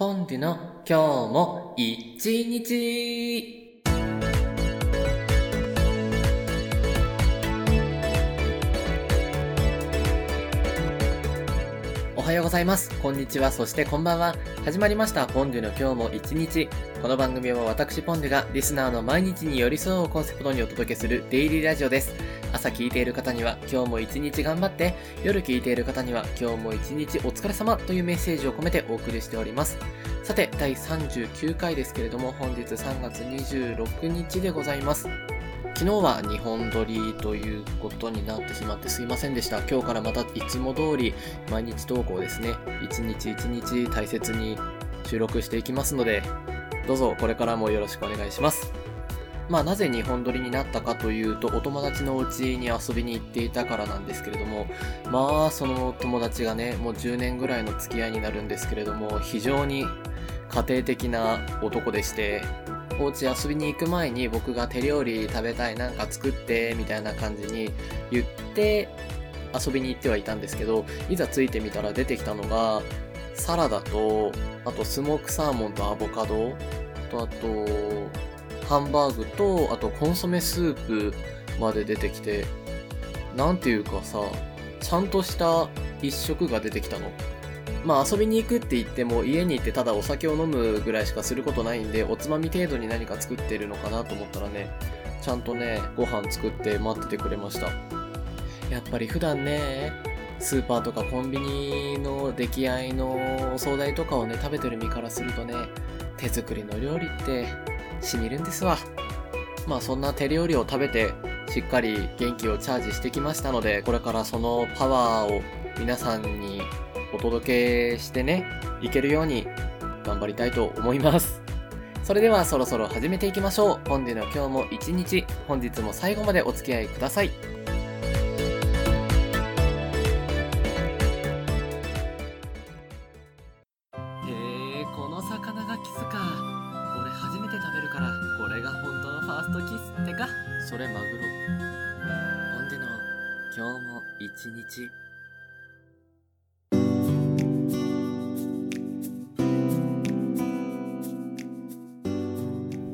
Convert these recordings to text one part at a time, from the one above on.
ポンデュの今日も一日。はようございます。こんにちは。そしてこんばんは。始まりました。ポンデュの今日も一日。この番組は私ポンデュがリスナーの毎日に寄り添うをコンセプトにお届けするデイリーラジオです。朝聞いている方には今日も一日頑張って、夜聞いている方には今日も一日お疲れ様というメッセージを込めてお送りしております。さて、第39回ですけれども、本日3月26日でございます。昨日は2本撮りということになってしまってすいませんでした。今日からまたいつも通り毎日投稿ですね。一日一日大切に収録していきますので、どうぞこれからもよろしくお願いします。まあなぜ2本撮りになったかというと、お友達のお家に遊びに行っていたからなんですけれども、まあその友達がね、もう10年ぐらいの付き合いになるんですけれども、非常に家庭的な男でして、お家遊びに行く前に僕が手料理食べたいなんか作ってみたいな感じに言って遊びに行ってはいたんですけどいざ着いてみたら出てきたのがサラダとあとスモークサーモンとアボカドとあとハンバーグとあとコンソメスープまで出てきてなんていうかさちゃんとした一食が出てきたの。まあ遊びに行くって言っても家に行ってただお酒を飲むぐらいしかすることないんでおつまみ程度に何か作ってるのかなと思ったらねちゃんとねご飯作って待っててくれました。やっぱり普段ねスーパーとかコンビニの出来合いのお惣菜とかをね食べてる身からするとね手作りの料理ってしみるんですわ。まあそんな手料理を食べてしっかり元気をチャージしてきましたのでこれからそのパワーを皆さんに届けしてね、いけるように頑張りたいと思います。それではそろそろ始めていきましょう。本日の今日も一日、本日も最後までお付き合いください。へえ、この魚がキスか。俺初めて食べるから、これが本当のファーストキスってか。それマグロ。本日の今日も一日。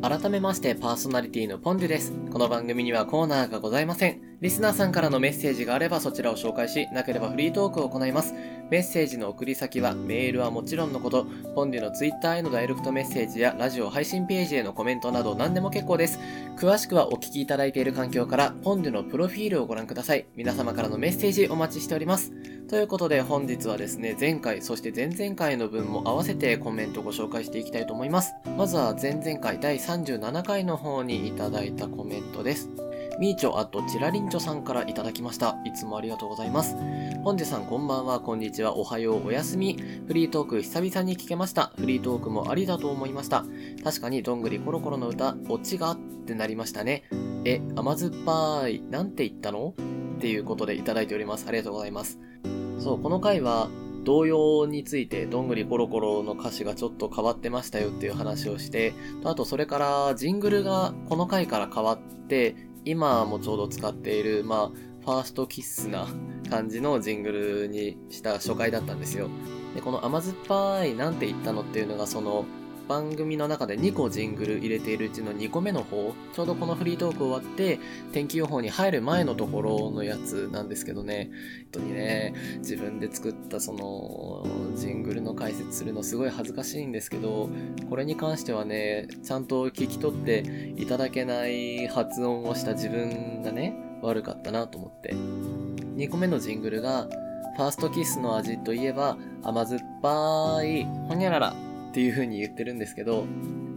改めましてパーソナリティのポンデュです。この番組にはコーナーがございません。リスナーさんからのメッセージがあればそちらを紹介し、なければフリートークを行います。メッセージの送り先はメールはもちろんのこと、ポンデュのツイッターへのダイレクトメッセージやラジオ配信ページへのコメントなど何でも結構です。詳しくはお聞きいただいている環境からポンデュのプロフィールをご覧ください。皆様からのメッセージお待ちしております。ということで本日はですね、前回そして前々回の分も合わせてコメントご紹介していきたいと思います。まずは前々回第37回の方にいただいたコメントです。みーちょあとちらりんちょさんからいただきました。いつもありがとうございます。本日さんこんばんは、こんにちは、おはよう、おやすみ。フリートーク久々に聞けました。フリートークもありだと思いました。確かにどんぐりコロコロの歌、オチがってなりましたね。え、甘酸っぱい、なんて言ったの？っていうことでいただいております。ありがとうございます。そう、この回は、童謡について、どんぐりコロコロの歌詞がちょっと変わってましたよっていう話をして、あとそれから、ジングルがこの回から変わって、今もちょうど使っている、まあ、ファーストキッスな感じのジングルにした初回だったんですよ。で、この甘酸っぱいなんて言ったのっていうのがその、番組の中で2個ジングル入れているうちの2個目の方、ちょうどこのフリートーク終わって、天気予報に入る前のところのやつなんですけどね、本当にね、自分で作ったその、ジングルの解説するのすごい恥ずかしいんですけど、これに関してはね、ちゃんと聞き取っていただけない発音をした自分がね、悪かったなと思って。2個目のジングルが、ファーストキスの味といえば甘酸っぱい、ほにゃららっていう風に言ってるんですけど、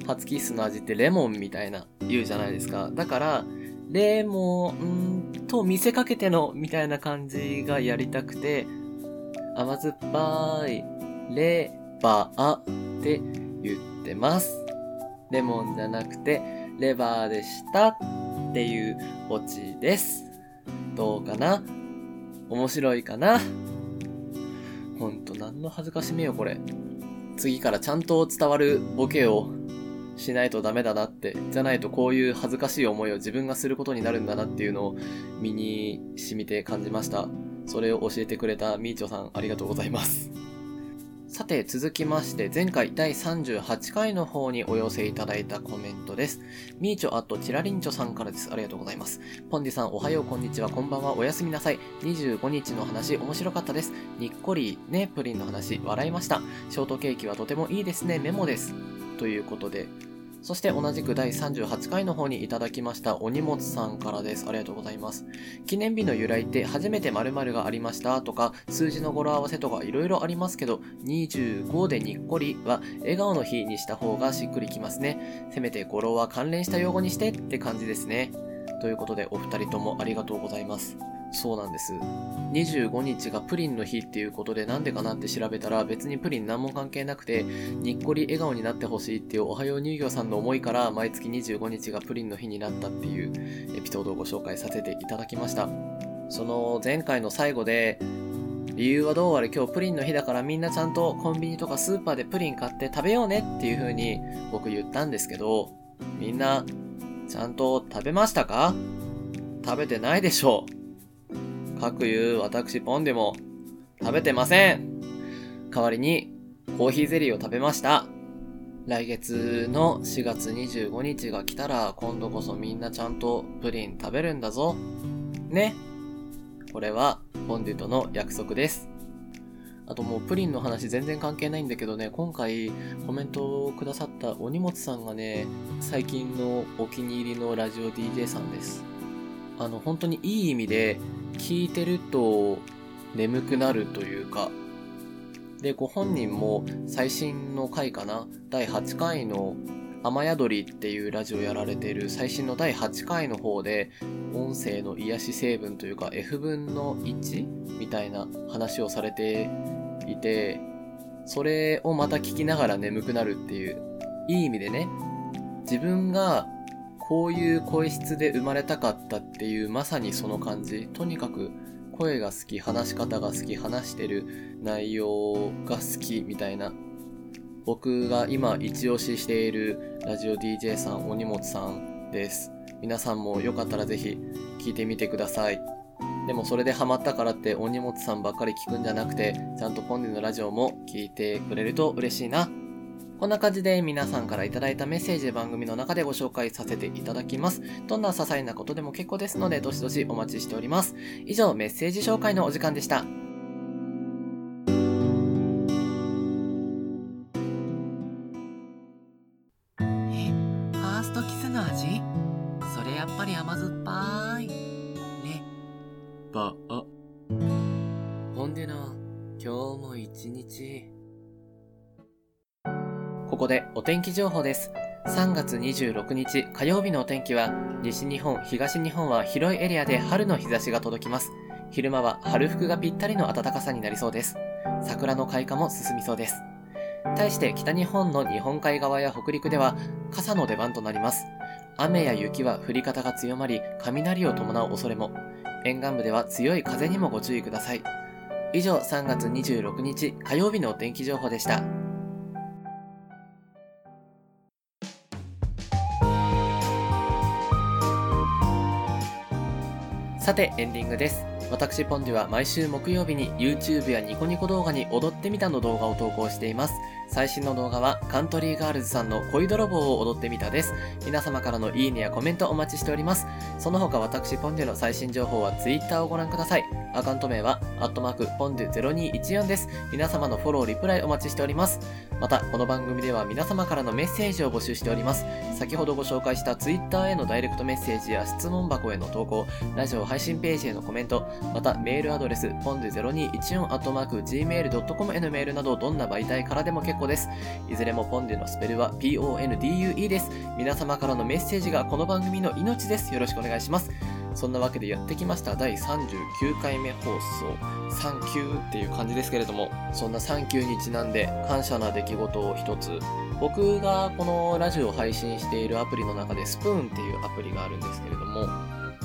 初キッスの味ってレモンみたいな言うじゃないですか。だから、レモンと見せかけてのみたいな感じがやりたくて、甘酸っぱい、レバーって言ってます。レモンじゃなくて、レバーでしたっていうオチです。どうかな？面白いかな？ほんと何の恥ずかしめよこれ。次からちゃんと伝わるボケをしないとダメだなって。じゃないとこういう恥ずかしい思いを自分がすることになるんだなっていうのを身に染みて感じました。それを教えてくれたみーちょさんありがとうございます。さて続きまして前回第38回の方にお寄せいただいたコメントです。みーちょあとちらりんちょさんからです。ありがとうございます。ポンディさんおはようこんにちはこんばんはおやすみなさい。25日の話面白かったです。にっこりねプリンの話笑いました。ショートケーキはとてもいいですねメモです。ということでそして同じく第38回の方にいただきましたお荷物さんからです。ありがとうございます。記念日の由来って初めて〇〇がありましたとか数字の語呂合わせとかいろいろありますけど25でにっこりは笑顔の日にした方がしっくりきますね。せめて語呂は関連した用語にしてって感じですね。ということでお二人ともありがとうございます。そうなんです。25日がプリンの日っていうことでなんでかなって調べたら別にプリン何も関係なくてにっこり笑顔になってほしいっていうおはよう乳業さんの思いから毎月25日がプリンの日になったっていうエピソードをご紹介させていただきました。その前回の最後で理由はどうあれ今日プリンの日だからみんなちゃんとコンビニとかスーパーでプリン買って食べようねっていう風に僕言ったんですけどみんなちゃんと食べましたか？食べてないでしょう。かくいう私ポンでも食べてません。代わりにコーヒーゼリーを食べました。来月の4月25日が来たら今度こそみんなちゃんとプリン食べるんだぞ。ね。これはポンデとの約束です。あともうプリンの話全然関係ないんだけどね、今回コメントをくださったお荷物さんがね、最近のお気に入りのラジオ DJ さんです。あの、本当にいい意味で聞いてると眠くなるというか、で、ご本人も最新の回かな、第8回の雨宿りっていうラジオやられてる最新の第8回の方で、音声の癒し成分というか F 分の1みたいな話をされていて、それをまた聞きながら眠くなるっていう、いい意味でね、自分がこういう声質で生まれたかったっていうまさにその感じ。とにかく声が好き、話し方が好き、話してる内容が好きみたいな。僕が今一押ししているラジオ DJ さん、お荷物さんです。皆さんもよかったらぜひ聞いてみてください。でもそれでハマったからってお荷物さんばっかり聞くんじゃなくて、ちゃんとポンデのラジオも聞いてくれると嬉しいな。こんな感じで皆さんからいただいたメッセージ番組の中でご紹介させていただきます。どんな些細なことでも結構ですので、どしどしお待ちしております。以上、メッセージ紹介のお時間でした。え、ファーストキスの味？それやっぱり甘酸っぱい。ね。ば、あ。ほんでな、今日も一日。ここでお天気情報です。3月26日火曜日のお天気は、西日本、東日本は広いエリアで春の日差しが届きます。昼間は春服がぴったりの暖かさになりそうです。桜の開花も進みそうです。対して北日本の日本海側や北陸では傘の出番となります。雨や雪は降り方が強まり、雷を伴う恐れも。沿岸部では強い風にもご注意ください。以上、3月26日火曜日のお天気情報でした。さて、エンディングです。私、ポンデュは毎週木曜日に YouTube やニコニコ動画に踊ってみたの動画を投稿しています。最新の動画はカントリーガールズさんの恋泥棒を踊ってみたです。皆様からのいいねやコメントお待ちしております。その他私、ポンデの最新情報は Twitter をご覧ください。アカウント名は、アットマーク、ポンデュ0214です。皆様のフォロー、リプライお待ちしております。また、この番組では皆様からのメッセージを募集しております。先ほどご紹介した Twitter へのダイレクトメッセージや質問箱への投稿、ラジオ配信ページへのコメント、またメールアドレス、ポンデュ0214 gmail.com へのメールなどどんな媒体からでも結構です。いずれもポンデュのスペルは PONDUE です。皆様からのメッセージがこの番組の命です。よろしくお願いします。そんなわけでやってきました第39回目放送サンキューっていう感じですけれどもそんなサンキューにちなんで感謝な出来事を一つ僕がこのラジオを配信しているアプリの中でスプーンっていうアプリがあるんですけれども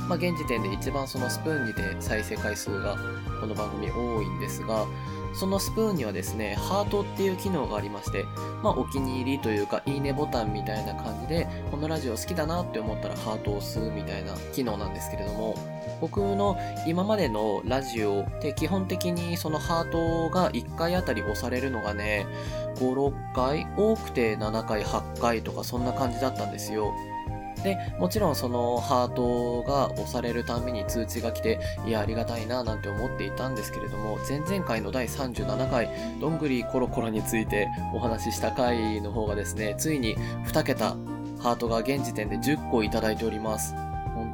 まあ、現時点で一番そのスプーンにて再生回数がこの番組多いんですが、そのスプーンにはですね、ハートっていう機能がありまして、まあ、お気に入りというか、いいねボタンみたいな感じで、このラジオ好きだなって思ったらハートを押すみたいな機能なんですけれども、僕の今までのラジオって基本的にそのハートが1回あたり押されるのがね、5、6回多くて7回、8回とかそんな感じだったんですよ。で、もちろんそのハートが押されるために通知が来て、いや、ありがたいななんて思っていたんですけれども、前々回の第37回、どんぐりコロコロについてお話しした回の方がですね、ついに2桁ハートが現時点で10個いただいております。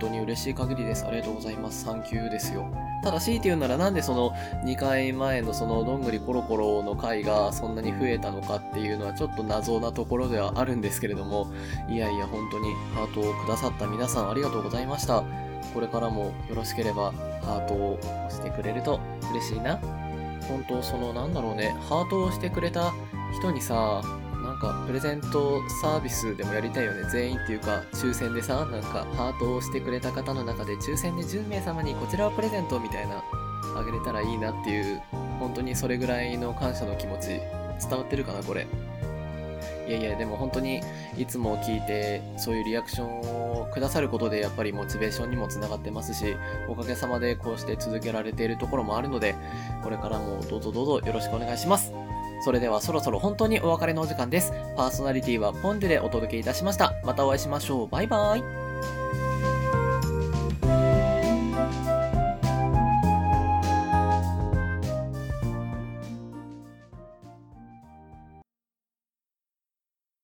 本当に嬉しい限りです。ありがとうございます。サンキューですよ。ただ強いて言うならなんでその2回前のそのどんぐりコロコロの回がそんなに増えたのかっていうのはちょっと謎なところではあるんですけれども、いやいや本当にハートをくださった皆さんありがとうございました。これからもよろしければハートを押してくれると嬉しいな。本当そのなんだろうね、ハートをしてくれた人にさ、かプレゼントサービスでもやりたいよね。全員っていうか、抽選でさ、なんかハートをしてくれた方の中で抽選で10名様にこちらをプレゼントみたいな、あげれたらいいなっていう、本当にそれぐらいの感謝の気持ち、伝わってるかな、これ。いやいや、でも本当にいつも聞いて、そういうリアクションをくださることで、やっぱりモチベーションにもつながってますし、おかげさまでこうして続けられているところもあるので、これからもどうぞどうぞよろしくお願いします。それではそろそろ本当にお別れのお時間です。パーソナリティはポンデでお届けいたしました。またお会いしましょう。バイバーイ。